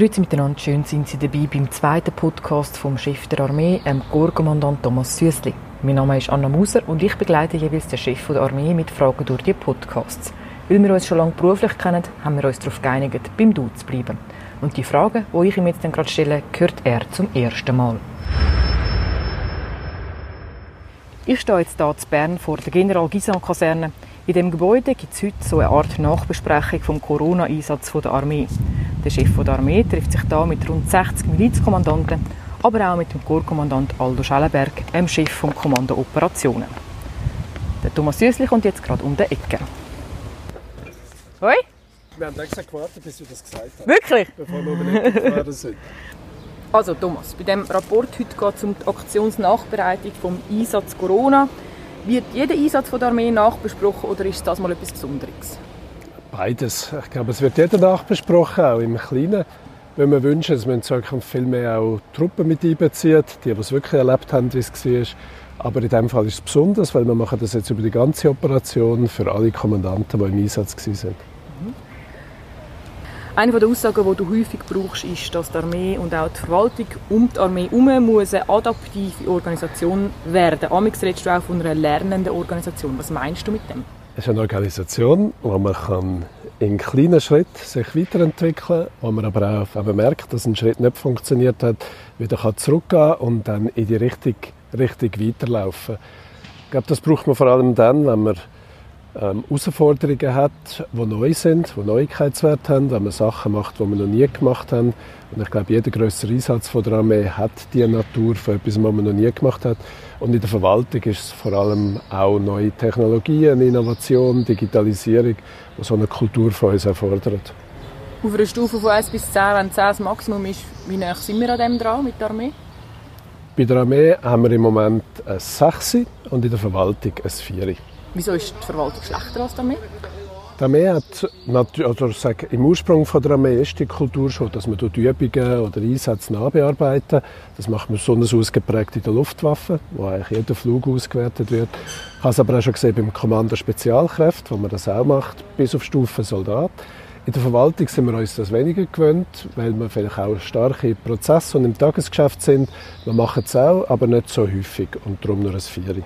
Grüezi miteinander, schön sind Sie dabei beim zweiten Podcast vom Chef der Armee, dem Korpskommandant Thomas Süssli. Mein Name ist Anna Muser und ich begleite jeweils den Chef der Armee mit Fragen durch die Podcasts. Weil wir uns schon lange beruflich kennen, haben wir uns darauf geeinigt, beim Du zu bleiben. Und die Frage, die ich ihm jetzt gerade stelle, hört er zum ersten Mal. Ich stehe jetzt hier in Bern vor der General-Gisan-Kaserne. In dem Gebäude gibt es heute so eine Art Nachbesprechung vom Corona-Einsatz der Armee. Der Chef der Armee trifft sich da mit rund 60 Milizkommandanten, aber auch mit dem Korpskommandant Aldo Schellenberg, dem Chef vom Kommando Operationen. Der Thomas Süssli kommt jetzt gerade um die Ecke. Hoi? Wir haben extra gewartet, bis du das gesagt hast. Wirklich? Bevor wir überlegen sind. Also Thomas, bei dem Rapport heute geht es um die Aktionsnachbereitung vom Einsatz Corona. Wird jeder Einsatz von der Armee nachbesprochen oder ist das mal etwas Besonderes? Beides. Ich glaube, es wird jeder nachbesprochen, auch im Kleinen. Wenn wir wünschen, dass man in Zukunft viel mehr auch Truppen mit einbezieht, die, die es wirklich erlebt haben, wie es war. Aber in diesem Fall ist es besonders, weil wir machen das jetzt über die ganze Operation für alle Kommandanten, die im Einsatz waren. Eine der Aussagen, die du häufig brauchst, ist, dass die Armee und auch die Verwaltung um die Armee herum eine adaptive Organisation werden. Amix redest du auch von einer lernenden Organisation. Was meinst du mit dem? Es ist eine Organisation, wo man kann in kleinen Schritten sich weiterentwickeln kann, wo man aber auch eben merkt, dass ein Schritt nicht funktioniert hat, wieder kann zurückgehen und dann in die Richtung, Richtung weiterlaufen. Ich glaube, das braucht man vor allem dann, wenn man ähm, Herausforderungen hat, die neu sind, die Neuigkeitswert haben, wenn man Sachen macht, die wir noch nie gemacht haben. Und ich glaube, jeder größere Einsatz von der Armee hat die Natur von etwas, was man noch nie gemacht hat. Und in der Verwaltung ist es vor allem auch neue Technologien, Innovation, Digitalisierung, die so eine Kultur von uns erfordert. Auf einer Stufe von 1 bis 10, wenn 10 das Maximum ist, wie nah sind wir an dem dran mit der Armee? Bei der Armee haben wir im Moment ein 6 und in der Verwaltung ein 4. Wieso ist die Verwaltung schlechter als die Armee? Die Armee hat, oder sage, im Ursprung von der Armee ist die Kultur schon, dass man dort Übungen oder Einsätze nachbearbeiten. Das macht man besonders ausgeprägt in der Luftwaffe, wo eigentlich jeder Flug ausgewertet wird. Ich habe es aber auch schon gesehen beim Kommando Spezialkräfte, wo man das auch macht, bis auf Stufe Soldat. In der Verwaltung sind wir uns das weniger gewöhnt, weil wir vielleicht auch starke Prozesse und im Tagesgeschäft sind. Wir machen es auch, aber nicht so häufig und darum nur ein Vieri.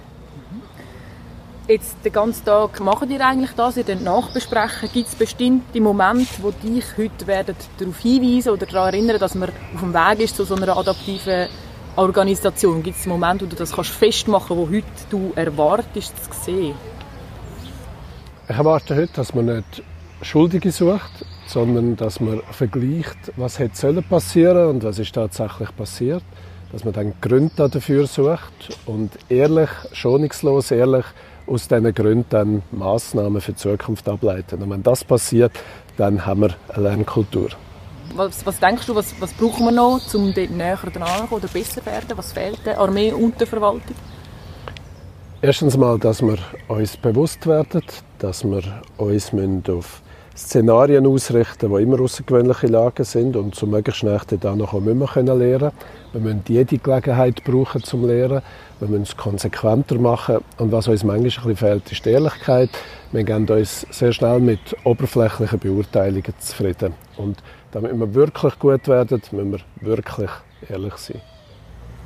Jetzt den ganzen Tag machen ihr eigentlich das, ihr nachbesprechen. Gibt es bestimmte Momente, wo dich heute werden darauf hinweisen oder daran erinnern, dass man auf dem Weg ist zu so einer adaptiven Organisation? Gibt es Momente, wo du das kannst festmachen kannst, wo heute du erwartest zu sehen? Ich erwarte heute, dass man nicht Schuldige sucht, sondern dass man vergleicht, was hätte passieren und was ist tatsächlich passiert. Dass man dann Gründe dafür sucht und ehrlich, schonungslos ehrlich aus diesen Gründen dann Massnahmen für die Zukunft ableiten. Und wenn das passiert, dann haben wir eine Lernkultur. Was, was denkst du, was, was brauchen wir noch, um dort näher dran oder besser zu werden? Was fehlt der Armee und der Verwaltung? Erstens mal, dass wir uns bewusst werden, dass wir uns auf Szenarien ausrichten, die immer außergewöhnliche Lagen sind und zum möglichst schnell dann noch lernen können. Wir müssen jede Gelegenheit brauchen zum Lernen. Wir müssen es konsequenter machen. Und was uns manchmal ein bisschen fehlt, ist die Ehrlichkeit. Wir geben uns sehr schnell mit oberflächlichen Beurteilungen zufrieden. Und damit wir wirklich gut werden, müssen wir wirklich ehrlich sein.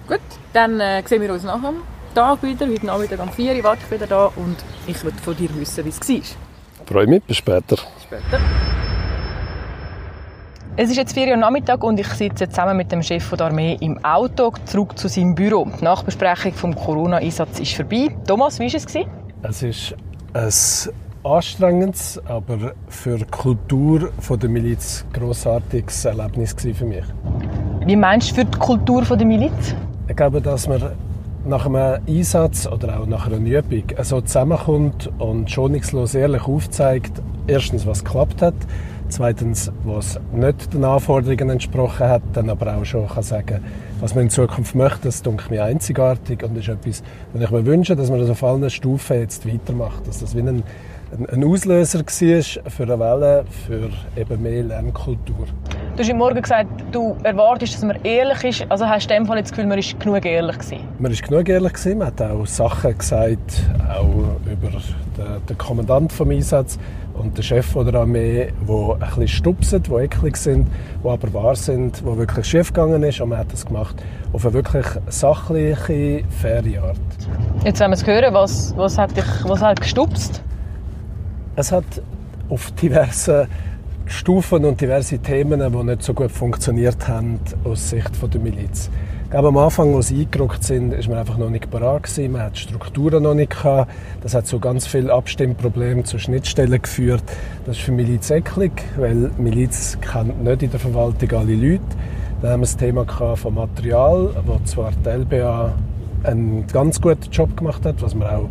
Gut, dann äh, sehen wir uns nach dem Tag wieder. Heute Nachmittag um 4 Uhr warte ich wieder da und ich will von dir wissen, wie es war. Freue mich, bis später. Später. Es ist jetzt 4 Uhr Nachmittag und ich sitze zusammen mit dem Chef der Armee im Auto zurück zu seinem Büro. Die Nachbesprechung vom Corona-Einsatz ist vorbei. Thomas, wie war es? Es ist ein anstrengendes, aber für die Kultur der Miliz grossartiges Erlebnis für mich. Wie meinst du für die Kultur der Miliz? Ich glaube, dass man nach einem Einsatz oder auch nach einer Übung so zusammenkommt und schonungslos ehrlich aufzeigt, erstens, was geklappt hat, zweitens, was nicht den Anforderungen entsprochen hat, dann aber auch schon kann sagen, was man in Zukunft möchte, das denke mir einzigartig und ist etwas, was ich mir wünsche, dass man das auf allen Stufen jetzt weitermacht, dass das wie ein, ein Auslöser war für eine Welle, für eben mehr Lernkultur. Du hast Morgen gesagt, du erwartest, dass man ehrlich ist. Also hast du in dem Fall das Gefühl, man ist genug ehrlich gewesen? Man ist genug ehrlich gewesen. Man hat auch Sachen gesagt, auch über den, den Kommandant vom Einsatz und den Chef der Armee, die ein bisschen stupsen, die eklig sind, die aber wahr sind, die wirklich schief gegangen ist. Und man hat das gemacht auf eine wirklich sachliche, faire Art. Jetzt wollen wir es hören. Was, was, hat dich was hat gestupst? Es hat auf diversen Stufen und diverse Themen, die nicht so gut funktioniert haben aus Sicht der Miliz. Ich glaube, am Anfang, als sie eingerückt sind, ist man einfach noch nicht bereit. Man hat Strukturen noch nicht gehabt. Das hat zu ganz vielen Abstimmproblemen zu Schnittstellen geführt. Das ist für Miliz eklig, weil Miliz kennt nicht in der Verwaltung alle Leute. Dann haben wir das Thema von Material, wo zwar die LBA einen ganz guten Job gemacht hat, was man auch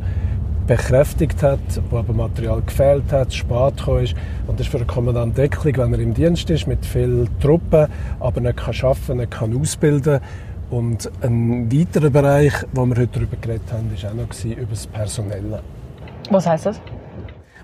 bekräftigt hat, wo aber Material gefehlt hat, spät gekommen ist. Und das ist für den Kommandant Deckling, wenn er im Dienst ist, mit vielen Truppen, aber nicht kann arbeiten, nicht kann ausbilden und ein weiterer Bereich, wo wir heute darüber geredet haben, war auch noch über das Personelle. Was heißt das?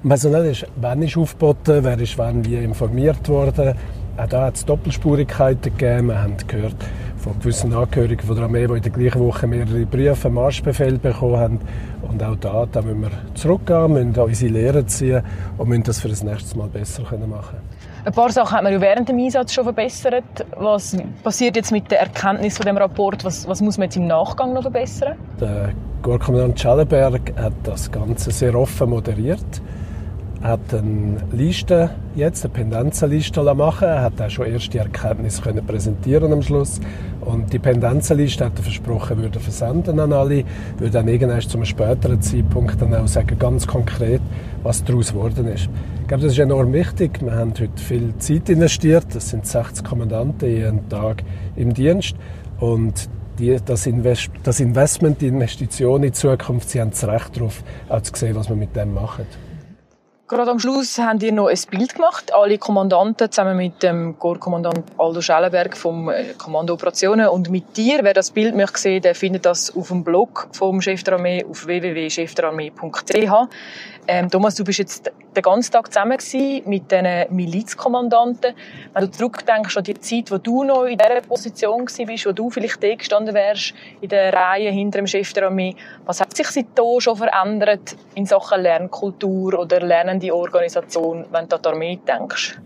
Personell ist, wann ist aufgeboten, wer ist wann wie informiert worden. Auch da hat es Doppelspurigkeiten gegeben. Wir haben gehört von gewissen Angehörigen von der Armee, die in der gleichen Woche mehrere Briefe, Marschbefehle bekommen haben. Und auch da, da müssen wir zurückgehen, müssen unsere Lehren ziehen und müssen das für das nächste Mal besser machen können. Ein paar Sachen hat man ja während dem Einsatz schon verbessert. Was passiert jetzt mit der Erkenntnis von dem Rapport? Was, was muss man jetzt im Nachgang noch verbessern? Der Korpskommandant Schellenberg hat das Ganze sehr offen moderiert. Er hat eine Liste, jetzt eine Pendenzenliste machen. Er hat auch schon erste Erkenntnisse können präsentieren am Schluss. Und die Pendenzenliste hat er versprochen, würde versenden an alle, würde dann irgendwann zu einem späteren Zeitpunkt dann auch sagen, ganz konkret, was daraus geworden ist. Ich glaube, das ist enorm wichtig. Wir haben heute viel Zeit investiert. Das sind 60 Kommandanten jeden Tag im Dienst. Und die, das, Invest das Investment, die Investition in die Zukunft, sie haben das Recht darauf, auch zu sehen, was wir mit dem machen. Gerade am Schluss haben ihr noch ein Bild gemacht, alle Kommandanten zusammen mit dem Korpskommandant Aldo Schellenberg vom äh, Kommando Operationen und mit dir. Wer das Bild möchte sehen, der findet das auf dem Blog vom Chef der Armee auf www.chefderarmee.ch. Ähm, Thomas, du bist jetzt den ganzen Tag zusammen mit den Milizkommandanten. Wenn du zurückdenkst an die Zeit, wo du noch in dieser Position warst, wo du vielleicht da gestanden wärst, in der Reihe hinter dem Chef der Armee, was hat sich seitdem schon verändert in Sachen Lernkultur oder lernende Organisation, wenn du an die Armee denkst?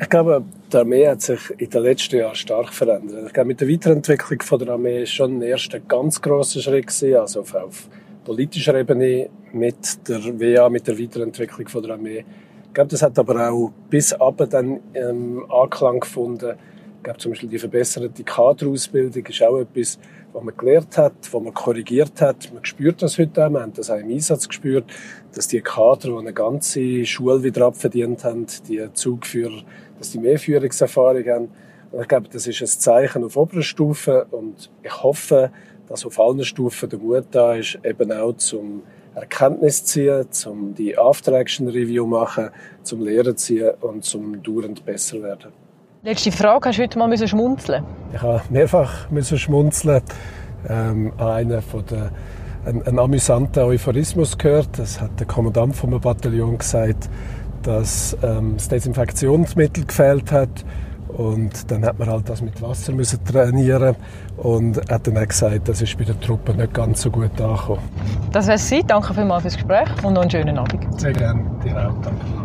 Ich glaube, die Armee hat sich in den letzten Jahren stark verändert. Ich glaube, mit der Weiterentwicklung der Armee ist schon ein erster ganz grosser Schritt gewesen, also auf politischer Ebene mit der WA, mit der Weiterentwicklung von der Armee. Ich glaube, das hat aber auch bis ab dann ähm, Anklang gefunden. Ich glaube, zum Beispiel die verbesserte Kaderausbildung ist auch etwas, was man gelernt hat, was man korrigiert hat. Man spürt das heute auch, wir haben das auch im Einsatz gespürt, dass die Kader, die eine ganze Schule wieder abverdient haben, die Zugführer, dass die mehr Führungserfahrung haben. Und ich glaube, das ist ein Zeichen auf oberer Stufe und ich hoffe, dass auf allen Stufen der Mut da ist, eben auch zum Erkenntnis ziehen, zum die After-Action-Review machen, zum Lehren ziehen und zum dauernd besser werden. Letzte Frage, hast du heute mal schmunzeln Ich habe mehrfach müssen schmunzeln. Ähm, an einen von der einen, einen amüsanten Euphorismus gehört. Das hat der Kommandant vom Bataillon gesagt, dass ähm, das Desinfektionsmittel gefehlt hat und dann hat man halt das mit Wasser müssen trainieren und hat dann auch gesagt, das ist bei den Truppen nicht ganz so gut angekommen. Das wäre es. Danke vielmals fürs Gespräch und noch einen schönen Abend. Sehr gerne. Dir auch. Danke.